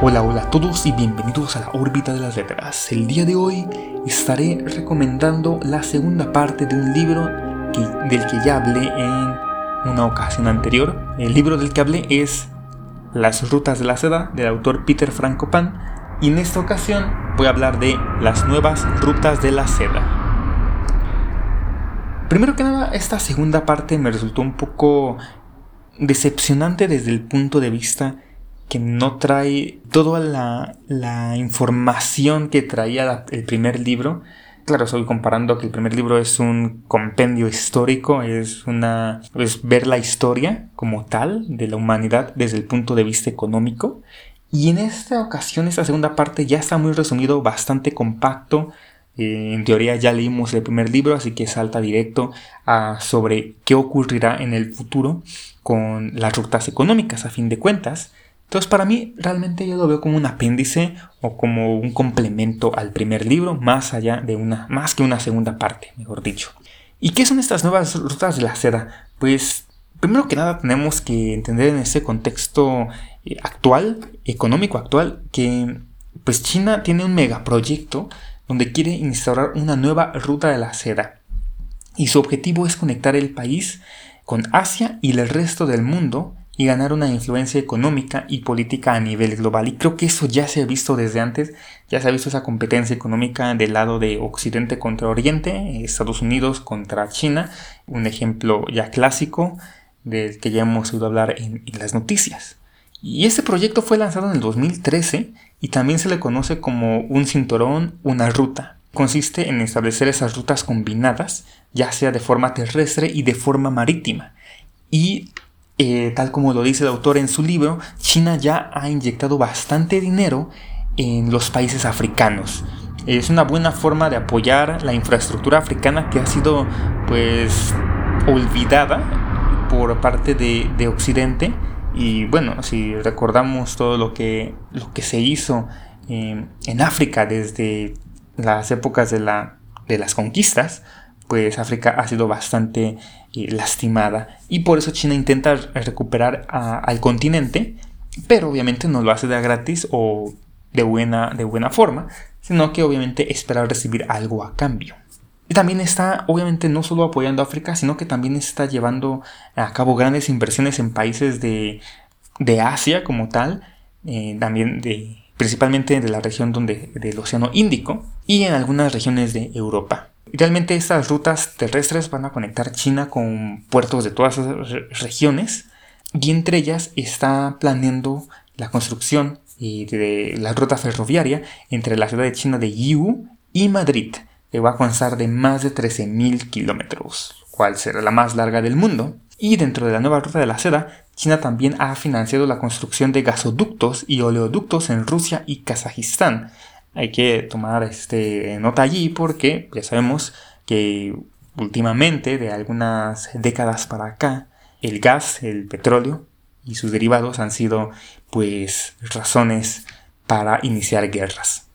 Hola, hola a todos y bienvenidos a la órbita de las letras. El día de hoy estaré recomendando la segunda parte de un libro del que ya hablé en una ocasión anterior. El libro del que hablé es Las rutas de la seda del autor Peter Frankopan y en esta ocasión voy a hablar de las nuevas rutas de la seda. Primero que nada, esta segunda parte me resultó un poco decepcionante desde el punto de vista que no trae toda la, información que traía el primer libro. Claro, estoy comparando que el primer libro es un compendio histórico, es una es ver la historia como tal de la humanidad desde el punto de vista económico. Y en esta ocasión, esta segunda parte ya está muy resumido, bastante compacto. Eh, en teoría ya leímos el primer libro, así que salta directo a sobre qué ocurrirá en el futuro con las rutas económicas a fin de cuentas. Entonces para mí realmente yo lo veo como un apéndice o como un complemento al primer libro, más allá de una, más que una segunda parte, mejor dicho. ¿Y qué son estas nuevas rutas de la seda? Pues primero que nada tenemos que entender en ese contexto eh, actual, económico actual, que pues China tiene un megaproyecto donde quiere instaurar una nueva ruta de la seda. Y su objetivo es conectar el país con Asia y el resto del mundo y ganar una influencia económica y política a nivel global. Y creo que eso ya se ha visto desde antes, ya se ha visto esa competencia económica del lado de Occidente contra Oriente, Estados Unidos contra China, un ejemplo ya clásico del que ya hemos oído hablar en, las noticias. Y este proyecto fue lanzado en el 2013 y también se le conoce como un cinturón, una ruta. Consiste en establecer esas rutas combinadas, ya sea de forma terrestre y de forma marítima. Y eh, tal como lo dice el autor en su libro, China ya ha inyectado bastante dinero en los países africanos. Es una buena forma de apoyar la infraestructura africana que ha sido pues olvidada por parte de, Occidente. Y bueno, si recordamos todo lo que, lo que se hizo en África desde las épocas de, la, de las conquistas, pues África ha sido bastante eh, lastimada y por eso China intenta recuperar al continente, pero obviamente no lo hace de gratis o de buena, de buena forma, sino que obviamente espera recibir algo a cambio. Y también está, obviamente, no solo apoyando a África, sino que también está llevando a cabo grandes inversiones en países de, Asia como tal, eh, también de, principalmente de la región donde, del Océano Índico y en algunas regiones de Europa. Realmente estas rutas terrestres van a conectar China con puertos de todas esas regiones y entre ellas está planeando la construcción de la ruta ferroviaria entre la ciudad de China de Yiwu y Madrid, que va a constar de más de 13.000 kilómetros, cual será la más larga del mundo. Y dentro de la nueva ruta de la seda, China también ha financiado la construcción de gasoductos y oleoductos en Rusia y Kazajistán, hay que tomar este, nota allí porque ya sabemos que últimamente, de algunas décadas para acá, el gas, el petróleo y sus derivados han sido pues razones para iniciar guerras.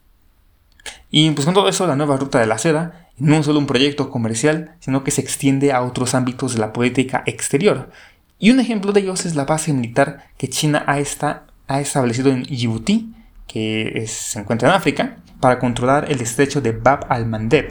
Y pues con todo eso, la nueva ruta de la seda no es solo un proyecto comercial, sino que se extiende a otros ámbitos de la política exterior. Y un ejemplo de ellos es la base militar que China ha, ha establecido en Djibouti, que se encuentra en África, para controlar el estrecho de Bab al-Mandeb,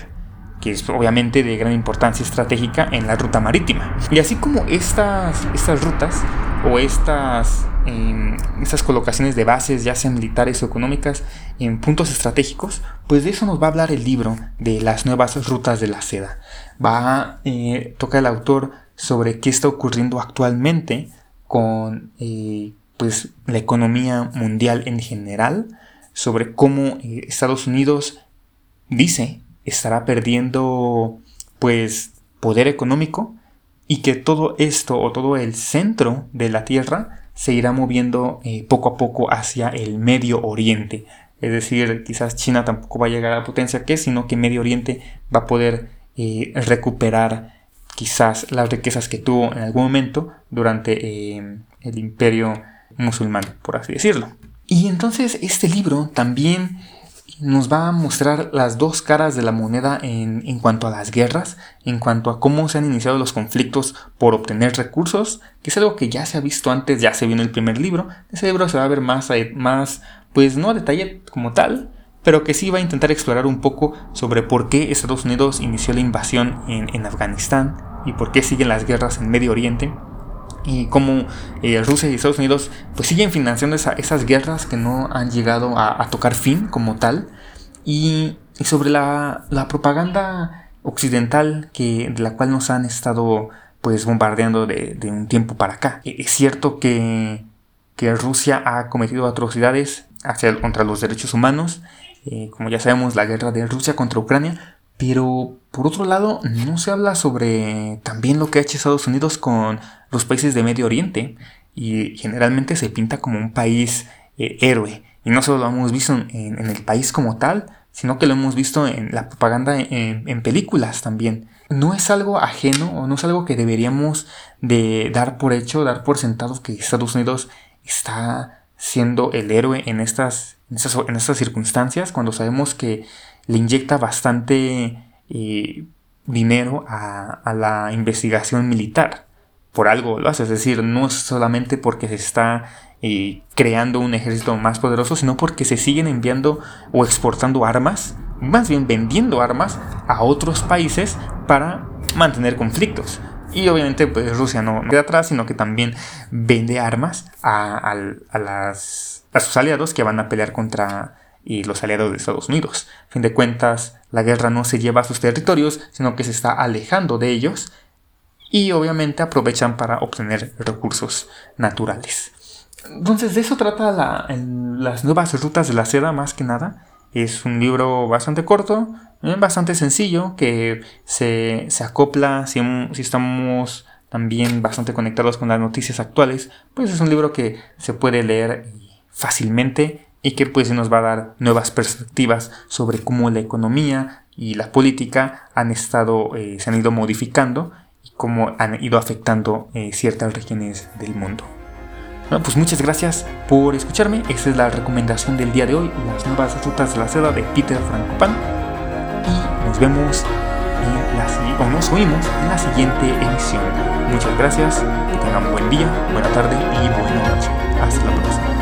que es obviamente de gran importancia estratégica en la ruta marítima. Y así como estas, estas rutas o estas, em, estas colocaciones de bases, ya sean militares o económicas, en puntos estratégicos, pues de eso nos va a hablar el libro de las nuevas rutas de la seda. Va a eh, tocar el autor sobre qué está ocurriendo actualmente con eh, pues, la economía mundial en general, sobre cómo eh, Estados Unidos dice estará perdiendo pues poder económico y que todo esto o todo el centro de la Tierra se irá moviendo eh, poco a poco hacia el Medio Oriente. Es decir, quizás China tampoco va a llegar a la potencia que es, sino que Medio Oriente va a poder eh, recuperar quizás las riquezas que tuvo en algún momento durante el imperio musulmán, por así decirlo. Y entonces este libro también nos va a mostrar las dos caras de la moneda en, en, cuanto a las guerras, en cuanto a cómo se han iniciado los conflictos por obtener recursos, que es algo que ya se ha visto antes, ya se vio en el primer libro. Ese libro se va a ver más, más pues no a detalle como tal, pero que sí va a intentar explorar un poco sobre por qué Estados Unidos inició la invasión en, Afganistán y por qué siguen las guerras en Medio Oriente y cómo eh, Rusia y Estados Unidos pues siguen financiando esas guerras que no han llegado a, tocar fin como tal y, sobre la, propaganda occidental que, de la cual nos han estado pues bombardeando de, un tiempo para acá. E, es cierto que, que Rusia ha cometido atrocidades hacia, contra los derechos humanos eh, como ya sabemos, la guerra de Rusia contra Ucrania, pero por otro lado no se habla sobre también lo que ha hecho Estados Unidos con los países de Medio Oriente y generalmente se pinta como un país eh, héroe. Y no solo lo hemos visto en, el país como tal, sino que lo hemos visto en la propaganda en, películas también. No es algo ajeno o no es algo que deberíamos de dar por hecho, dar por sentado que Estados Unidos está siendo el héroe en estas en estas, circunstancias, cuando sabemos que le inyecta bastante dinero a, la investigación militar. Por algo lo hace, es decir, no es solamente porque se está eh, creando un ejército más poderoso, sino porque se siguen enviando o exportando armas, más bien vendiendo armas a otros países para mantener conflictos. Y obviamente pues, Rusia no, queda atrás, sino que también vende armas a, las, a sus aliados que van a pelear contra y los aliados de Estados Unidos. A fin de cuentas, la guerra no se lleva a sus territorios, sino que se está alejando de ellos y obviamente aprovechan para obtener recursos naturales. Entonces de eso trata las nuevas rutas de la seda más que nada. Es un libro bastante corto, eh, bastante sencillo, que se, acopla si, si, estamos también bastante conectados con las noticias actuales. Pues es un libro que se puede leer fácilmente y que pues nos va a dar nuevas perspectivas sobre cómo la economía y la política han estado, eh, se han ido modificando y cómo han ido afectando eh, ciertas regiones del mundo. Bueno, pues muchas gracias por escucharme. Esta es la recomendación del día de hoy, las nuevas rutas de la seda de Peter Frankopan. Y nos vemos en la, o nos oímos en la siguiente emisión. Muchas gracias, que tengan buen día, buena tarde y buena noche. Hasta la próxima.